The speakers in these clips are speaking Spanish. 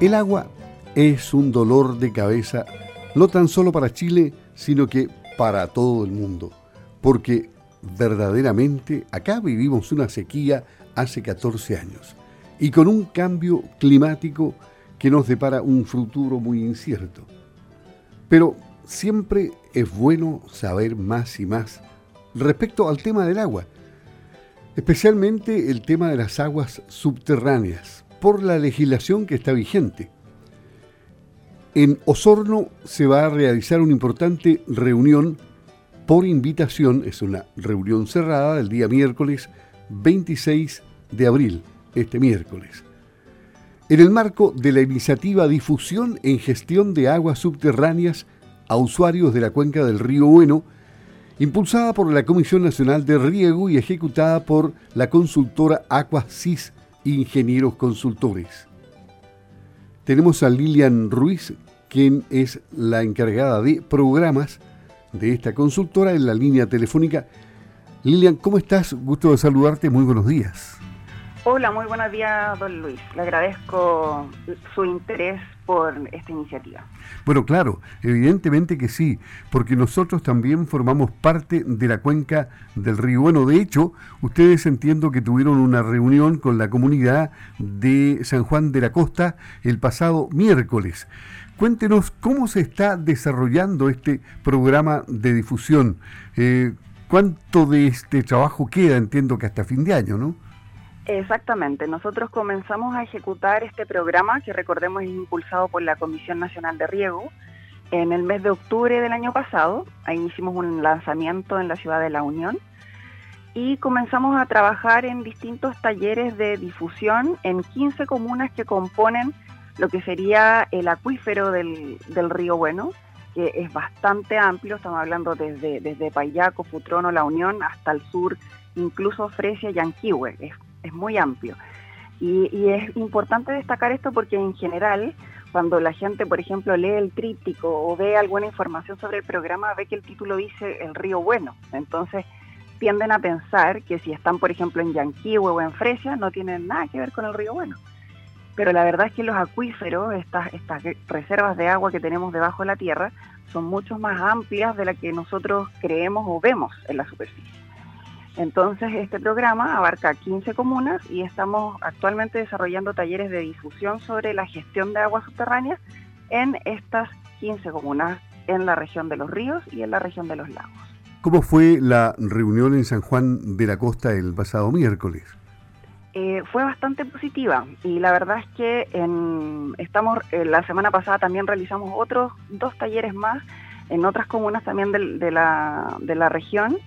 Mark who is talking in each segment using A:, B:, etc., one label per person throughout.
A: El agua es un dolor de cabeza no tan solo para Chile, sino que para todo el mundo, porque verdaderamente acá vivimos una sequía hace 14 años. Y con un cambio climático que nos depara un futuro muy incierto. Pero siempre es bueno saber más y más respecto al tema del agua, especialmente el tema de las aguas subterráneas, por la legislación que está vigente. En Osorno se va a realizar una importante reunión por invitación, es una reunión cerrada el día miércoles 26 de abril, este miércoles. En el marco de la iniciativa Difusión en Gestión de Aguas Subterráneas a usuarios de la cuenca del río Bueno, impulsada por la Comisión Nacional de Riego y ejecutada por la consultora Aquasis Ingenieros Consultores. Tenemos a Lilian Ruiz, quien es la encargada de programas de esta consultora en la línea telefónica. Lilian, ¿cómo estás? Gusto de saludarte, muy buenos días.
B: Hola, muy buenos días, don Luis. Le agradezco su interés por esta iniciativa.
A: Bueno, claro, evidentemente que sí, porque nosotros también formamos parte de la cuenca del río. Bueno, de hecho, ustedes entiendo que tuvieron una reunión con la comunidad de San Juan de la Costa el pasado miércoles. Cuéntenos cómo se está desarrollando este programa de difusión. Eh, ¿Cuánto de este trabajo queda? Entiendo que hasta fin de año, ¿no?
B: Exactamente, nosotros comenzamos a ejecutar este programa que recordemos es impulsado por la Comisión Nacional de Riego en el mes de octubre del año pasado. Ahí hicimos un lanzamiento en la ciudad de La Unión. Y comenzamos a trabajar en distintos talleres de difusión en 15 comunas que componen lo que sería el acuífero del, río Bueno, que es bastante amplio, estamos hablando desde, desde Payaco, Futrono, La Unión, hasta el sur, incluso Fresia y Yanquihue, es muy amplio. Y, es importante destacar esto porque en general, cuando la gente, por ejemplo, lee el tríptico o ve alguna información sobre el programa, ve que el título dice El río bueno. Entonces tienden a pensar que si están, por ejemplo, en Yanquihue o en Fresia, no tienen nada que ver con el río bueno. Pero la verdad es que los acuíferos, estas, estas reservas de agua que tenemos debajo de la tierra, son mucho más amplias de las que nosotros creemos o vemos en la superficie. Entonces, este programa abarca 15 comunas y estamos actualmente desarrollando talleres de difusión sobre la gestión de aguas subterráneas en estas 15 comunas en la región de los ríos y en la región de los lagos.
A: ¿Cómo fue la reunión en San Juan de la Costa el pasado miércoles?
B: Eh, fue bastante positiva y la verdad es que en, estamos eh, la semana pasada también realizamos otros dos talleres más en otras comunas también de, la, de la región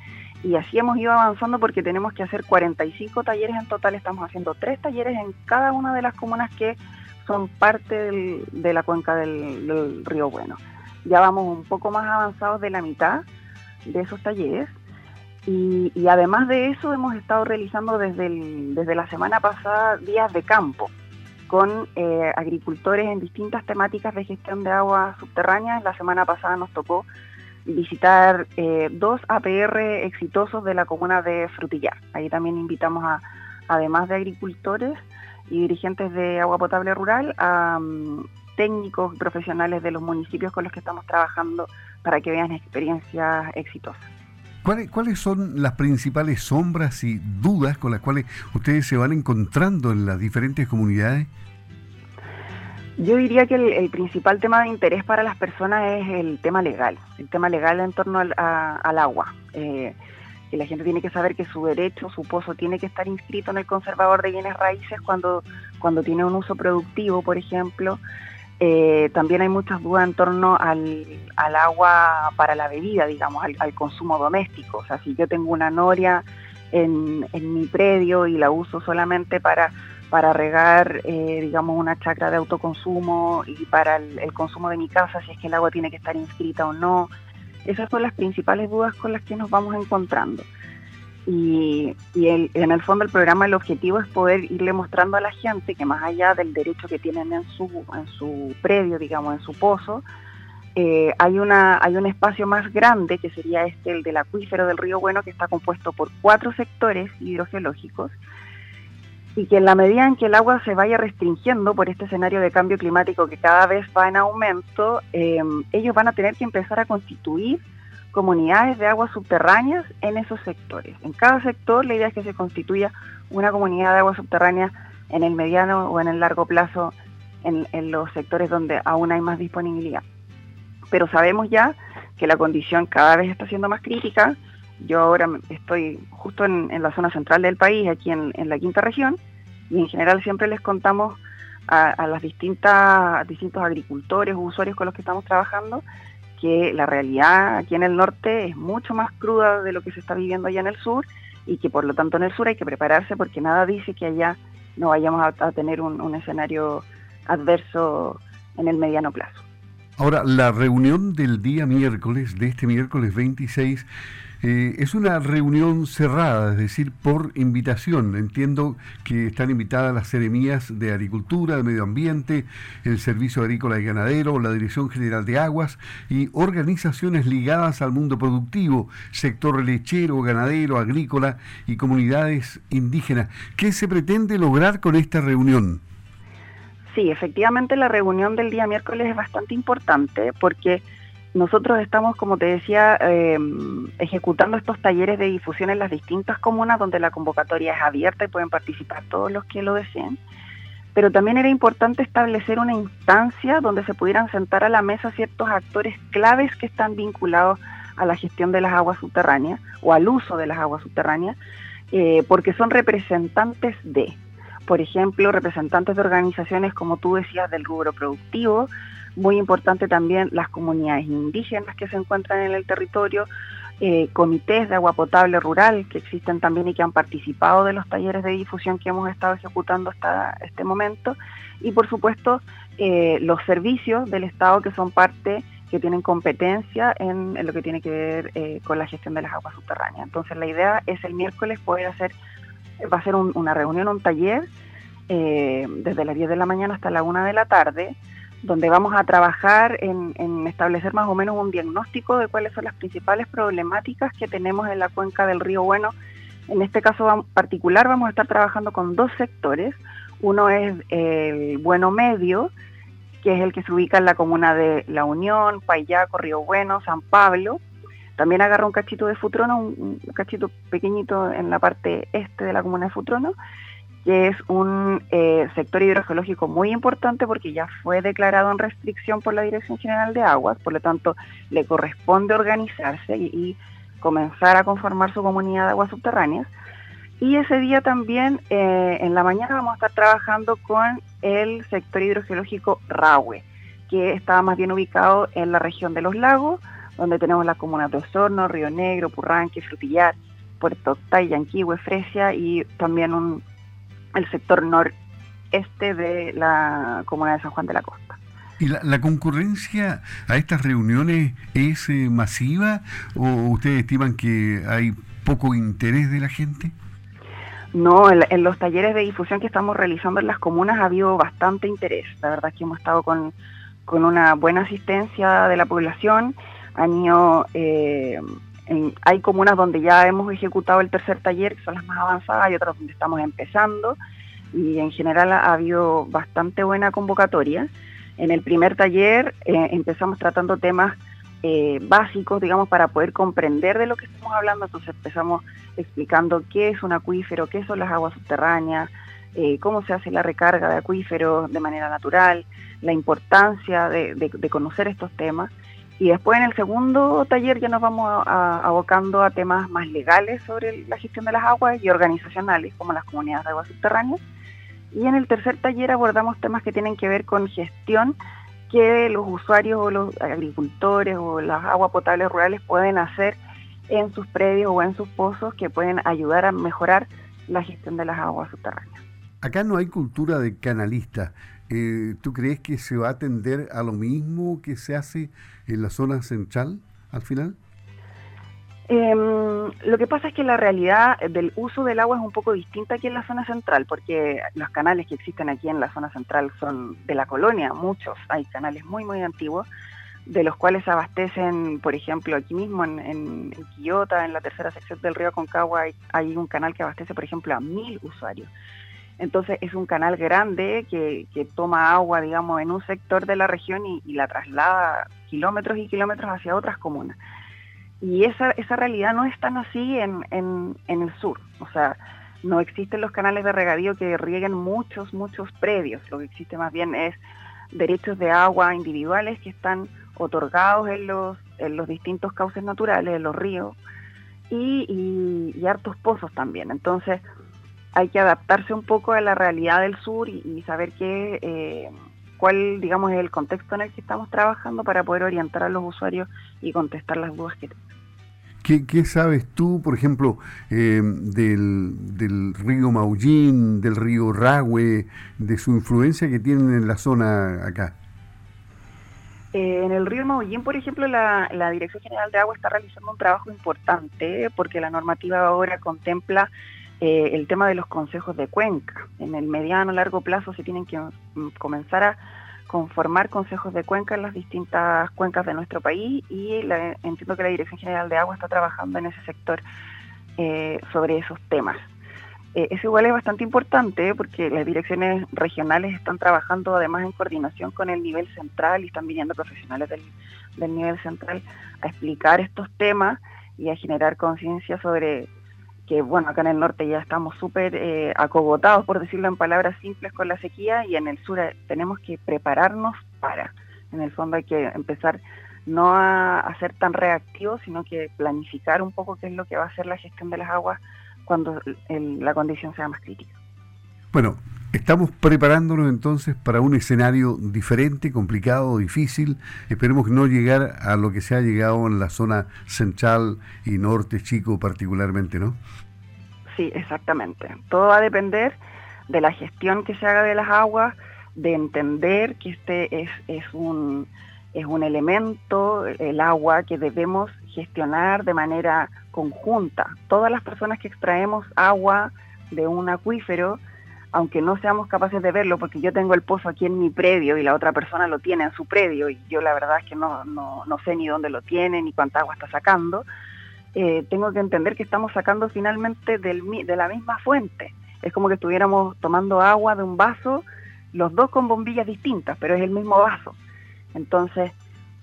B: y así hemos ido avanzando porque tenemos que hacer 45 talleres en total, estamos haciendo tres talleres en cada una de las comunas que son parte de la cuenca del, río Bueno. Ya vamos un poco más avanzados de la mitad de esos talleres y, además de eso hemos estado realizando desde, desde la semana pasada días de campo con eh, agricultores en distintas temáticas de gestión de aguas subterráneas. La semana pasada nos tocó visitar eh, dos APR exitosos de la comuna de Frutillar. Ahí también invitamos a, además de agricultores y dirigentes de agua potable rural, a mm, técnicos profesionales de los municipios con los que estamos trabajando para que vean experiencias exitosas.
A: ¿Cuáles, ¿Cuáles son las principales sombras y dudas con las cuales ustedes se van encontrando en las diferentes comunidades?
B: Yo diría que el, principal tema de interés para las personas es el tema legal, el tema legal en torno al, agua. Eh, que la gente tiene que saber que su derecho, su pozo, tiene que estar inscrito en el conservador de bienes raíces cuando, cuando tiene un uso productivo, por ejemplo. Eh, también hay muchas dudas en torno al, agua para la bebida, digamos, al, consumo doméstico. O sea, si yo tengo una noria en, en mi predio y la uso solamente para para regar, eh, digamos, una chacra de autoconsumo y para el, consumo de mi casa, si es que el agua tiene que estar inscrita o no. Esas son las principales dudas con las que nos vamos encontrando. Y, en el fondo el programa el objetivo es poder irle mostrando a la gente que más allá del derecho que tienen en su, en su predio, digamos, en su pozo, eh, hay, una, hay un espacio más grande que sería este, el del acuífero del río Bueno, que está compuesto por cuatro sectores hidrogeológicos y que en la medida en que el agua se vaya restringiendo por este escenario de cambio climático que cada vez va en aumento, em, ellos van a tener que empezar a constituir comunidades de aguas subterráneas en esos sectores. En cada sector la idea es que se constituya una comunidad de aguas subterráneas en el mediano o en el largo plazo en, los sectores donde aún hay más disponibilidad. Pero sabemos ya que la condición cada vez está siendo más crítica. Yo ahora estoy justo en, la zona central del país, aquí en, la quinta región, y en general siempre les contamos a, las distintas distintos agricultores o usuarios con los que estamos trabajando que la realidad aquí en el norte es mucho más cruda de lo que se está viviendo allá en el sur y que por lo tanto en el sur hay que prepararse porque nada dice que allá no vayamos a, tener un, escenario adverso en el mediano plazo.
A: Ahora, la reunión del día miércoles, de este miércoles 26, eh, es una reunión cerrada, es decir, por invitación. Entiendo que están invitadas las seremías de Agricultura, de Medio Ambiente, el Servicio Agrícola y Ganadero, la Dirección General de Aguas y organizaciones ligadas al mundo productivo, sector lechero, ganadero, agrícola y comunidades indígenas. ¿Qué se pretende lograr con esta reunión?
B: Sí, efectivamente la reunión del día miércoles es bastante importante porque nosotros estamos, como te decía, em, ejecutando estos talleres de difusión en las distintas comunas donde la convocatoria es abierta y pueden participar todos los que lo deseen. Pero también era importante establecer una instancia donde se pudieran sentar a la mesa ciertos actores claves que están vinculados a la gestión de las aguas subterráneas o al uso de las aguas subterráneas, eh, porque son representantes de, por ejemplo, representantes de organizaciones, como tú decías, del rubro productivo, muy importante también las comunidades indígenas que se encuentran en el territorio, eh, comités de agua potable rural que existen también y que han participado de los talleres de difusión que hemos estado ejecutando hasta este momento, y por supuesto eh, los servicios del Estado que son parte que tienen competencia en, lo que tiene que ver eh, con la gestión de las aguas subterráneas. Entonces la idea es el miércoles poder hacer, va a ser una reunión, un taller, desde las 10 de la mañana hasta la 1 de la tarde, donde vamos a trabajar en, establecer más o menos un diagnóstico de cuáles son las principales problemáticas que tenemos en la cuenca del río Bueno. En este caso particular vamos a estar trabajando con dos sectores. Uno es el Bueno Medio, que es el que se ubica en la comuna de La Unión, Payaco, Río Bueno, San Pablo. También agarra un cachito de Futrono, un, cachito pequeñito en la parte este de la comuna de Futrono que es un eh, sector hidrogeológico muy importante porque ya fue declarado en restricción por la Dirección General de Aguas, por lo tanto le corresponde organizarse y, comenzar a conformar su comunidad de aguas subterráneas. Y ese día también, eh, en la mañana, vamos a estar trabajando con el sector hidrogeológico Rahue, que está más bien ubicado en la región de los lagos, donde tenemos las comunas de Osorno, Río Negro, Purranque, Frutillar, Puerto Octay, Yanquihue, Fresia y también un, el sector noreste de la comuna de San Juan de la Costa.
A: ¿Y la, concurrencia a estas reuniones es eh, masiva o ustedes estiman que hay poco interés de la gente?
B: No, en, los talleres de difusión que estamos realizando en las comunas ha habido bastante interés. La verdad es que hemos estado con, una buena asistencia de la población. Ido, eh, hay comunas donde ya hemos ejecutado el tercer taller, que son las más avanzadas, y otras donde estamos empezando, y en general ha habido bastante buena convocatoria. En el primer taller eh, empezamos tratando temas eh, básicos, digamos, para poder comprender de lo que estamos hablando, entonces empezamos explicando qué es un acuífero, qué son las aguas subterráneas, cómo se hace la recarga de acuíferos de manera natural, la importancia de conocer estos temas. Y después en el segundo taller ya nos vamos abocando a temas más legales sobre la gestión de las aguas y organizacionales, como las comunidades de aguas subterráneas. Y en el tercer taller abordamos temas que tienen que ver con gestión que los usuarios o los agricultores o las aguas potables rurales pueden hacer en sus predios o en sus pozos que pueden ayudar a mejorar la gestión de las aguas subterráneas.
A: Acá no hay cultura de canalista. Eh, ¿Tú crees que se va a atender a lo mismo que se hace en la zona central al final?
B: Em, lo que pasa es que la realidad del uso del agua es un poco distinta aquí en la zona central, porque los canales que existen aquí en la zona central son de la colonia, muchos, hay canales muy, muy antiguos, de los cuales abastecen, por ejemplo, aquí mismo en, en, Quillota, en la tercera sección del río Concagua, hay, hay, un canal que abastece, por ejemplo, a mil usuarios. Entonces es un canal grande que, toma agua, digamos, en un sector de la región y, la traslada kilómetros y kilómetros hacia otras comunas. Y esa, esa realidad no es tan así en, en, el sur. O sea, no existen los canales de regadío que rieguen muchos, muchos predios. Lo que existe más bien es derechos de agua individuales que están otorgados en los, en los distintos cauces naturales, en los ríos, y, y, hartos pozos también. Entonces hay que adaptarse un poco a la realidad del sur y, saber qué, eh, cuál, digamos, es el contexto en el que estamos trabajando para poder orientar a los usuarios y contestar las dudas que tengan.
A: ¿Qué, sabes tú, por ejemplo, eh, del, río Maullín, del río Rahue, de su influencia que tienen en la zona acá?
B: Eh, en el río Maullín, por ejemplo, la, Dirección General de Agua está realizando un trabajo importante porque la normativa ahora contempla eh, el tema de los consejos de cuenca. En el mediano largo plazo se tienen que mm, comenzar a conformar consejos de cuenca en las distintas cuencas de nuestro país y entiendo que la Dirección General de Agua está trabajando en ese sector eh, sobre esos temas. Eh, eso igual es bastante importante porque las direcciones regionales están trabajando además en coordinación con el nivel central y están viniendo profesionales del, del nivel central a explicar estos temas y a generar conciencia sobre que bueno, acá en el norte ya estamos súper eh, acogotados, por decirlo en palabras simples, con la sequía y en el sur eh, tenemos que prepararnos para. En el fondo hay que empezar no a, ser tan reactivos, sino que planificar un poco qué es lo que va a ser la gestión de las aguas cuando la condición sea más crítica.
A: Bueno, estamos preparándonos entonces para un escenario diferente, complicado, difícil. Esperemos no llegar a lo que se ha llegado en la zona central y norte chico particularmente, ¿no?
B: Sí, exactamente. Todo va a depender de la gestión que se haga de las aguas, de entender que este es, es, un, es un elemento, el agua, que debemos gestionar de manera conjunta. Todas las personas que extraemos agua de un acuífero, aunque no seamos capaces de verlo, porque yo tengo el pozo aquí en mi predio y la otra persona lo tiene en su predio y yo la verdad es que no, no, no sé ni dónde lo tiene ni cuánta agua está sacando, eh, tengo que entender que estamos sacando finalmente del, de la misma fuente. Es como que estuviéramos tomando agua de un vaso, los dos con bombillas distintas, pero es el mismo vaso. Entonces,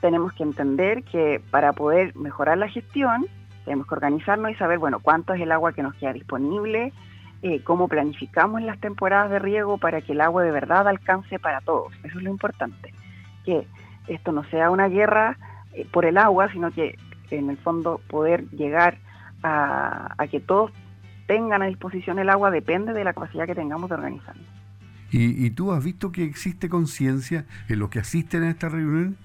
B: tenemos que entender que para poder mejorar la gestión, tenemos que organizarnos y saber, bueno, cuánto es el agua que nos queda disponible, eh, cómo planificamos las temporadas de riego para que el agua de verdad alcance para todos. Eso es lo importante, que esto no sea una guerra eh, por el agua, sino que en el fondo poder llegar a, que todos tengan a disposición el agua depende de la capacidad que tengamos de organizarnos.
A: ¿Y, y tú has visto que existe conciencia en los que asisten a esta reunión?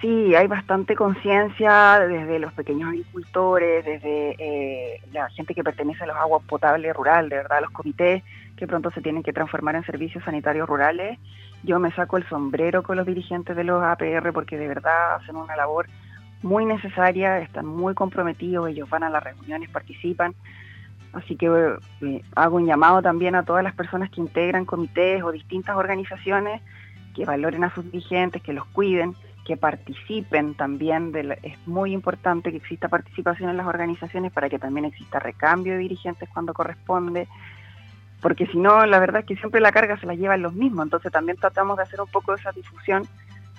B: Sí, hay bastante conciencia desde los pequeños agricultores, desde eh, la gente que pertenece a los aguas potables rural, de verdad, los comités que pronto se tienen que transformar en servicios sanitarios rurales. Yo me saco el sombrero con los dirigentes de los APR porque de verdad hacen una labor muy necesaria, están muy comprometidos, ellos van a las reuniones, participan. Así que eh, hago un llamado también a todas las personas que integran comités o distintas organizaciones que valoren a sus dirigentes, que los cuiden que participen también, es muy importante que exista participación en las organizaciones para que también exista recambio de dirigentes cuando corresponde, porque si no, la verdad es que siempre la carga se la llevan los mismos, entonces también tratamos de hacer un poco de esa difusión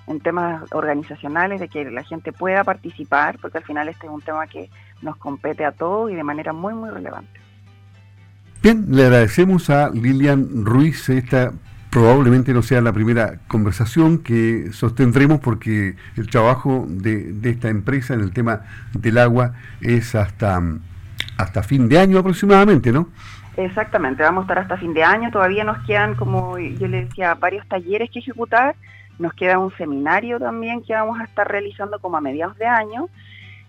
B: en temas organizacionales, de que la gente pueda participar, porque al final este es un tema que nos compete a todos y de manera muy, muy relevante.
A: Bien, le agradecemos a Lilian Ruiz esta probablemente no sea la primera conversación que sostendremos porque el trabajo de, esta empresa en el tema del agua es hasta, hasta fin de año aproximadamente, ¿no?
B: Exactamente, vamos a estar hasta fin de año, todavía nos quedan, como yo le decía, varios talleres que ejecutar, nos queda un seminario también que vamos a estar realizando como a mediados de año.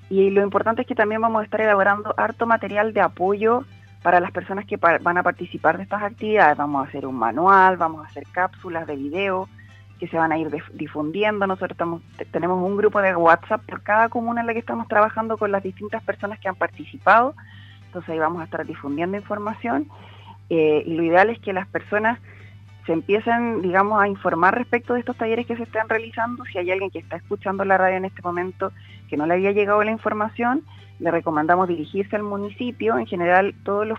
B: Y lo importante es que también vamos a estar elaborando harto material de apoyo para las personas que van a participar de estas actividades. Vamos a hacer un manual, vamos a hacer cápsulas de video que se van a ir difundiendo. Nosotros tenemos un grupo de WhatsApp por cada comuna en la que estamos trabajando con las distintas personas que han participado. Entonces ahí vamos a estar difundiendo información. Eh, y lo ideal es que las personas se empiecen, digamos, a informar respecto de estos talleres que se están realizando. Si hay alguien que está escuchando la radio en este momento que no le había llegado la información, le recomendamos dirigirse al municipio, en general todos los,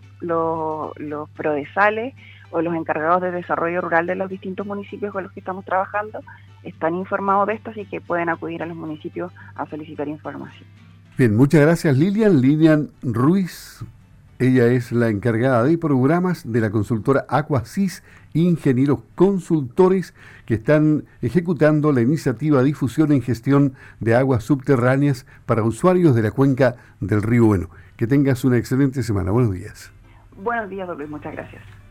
B: los, prodesales o los encargados de desarrollo rural de los distintos municipios con los que estamos trabajando están informados de esto, así que pueden acudir a los municipios a solicitar información.
A: Bien, muchas gracias Lilian. Lilian Ruiz, ella es la encargada de programas de la consultora Aquasis, ingenieros consultores que están ejecutando la iniciativa Difusión en Gestión de Aguas Subterráneas para usuarios de la cuenca del Río Bueno. Que tengas una excelente semana. Buenos días.
B: Buenos días, Doble. Muchas gracias.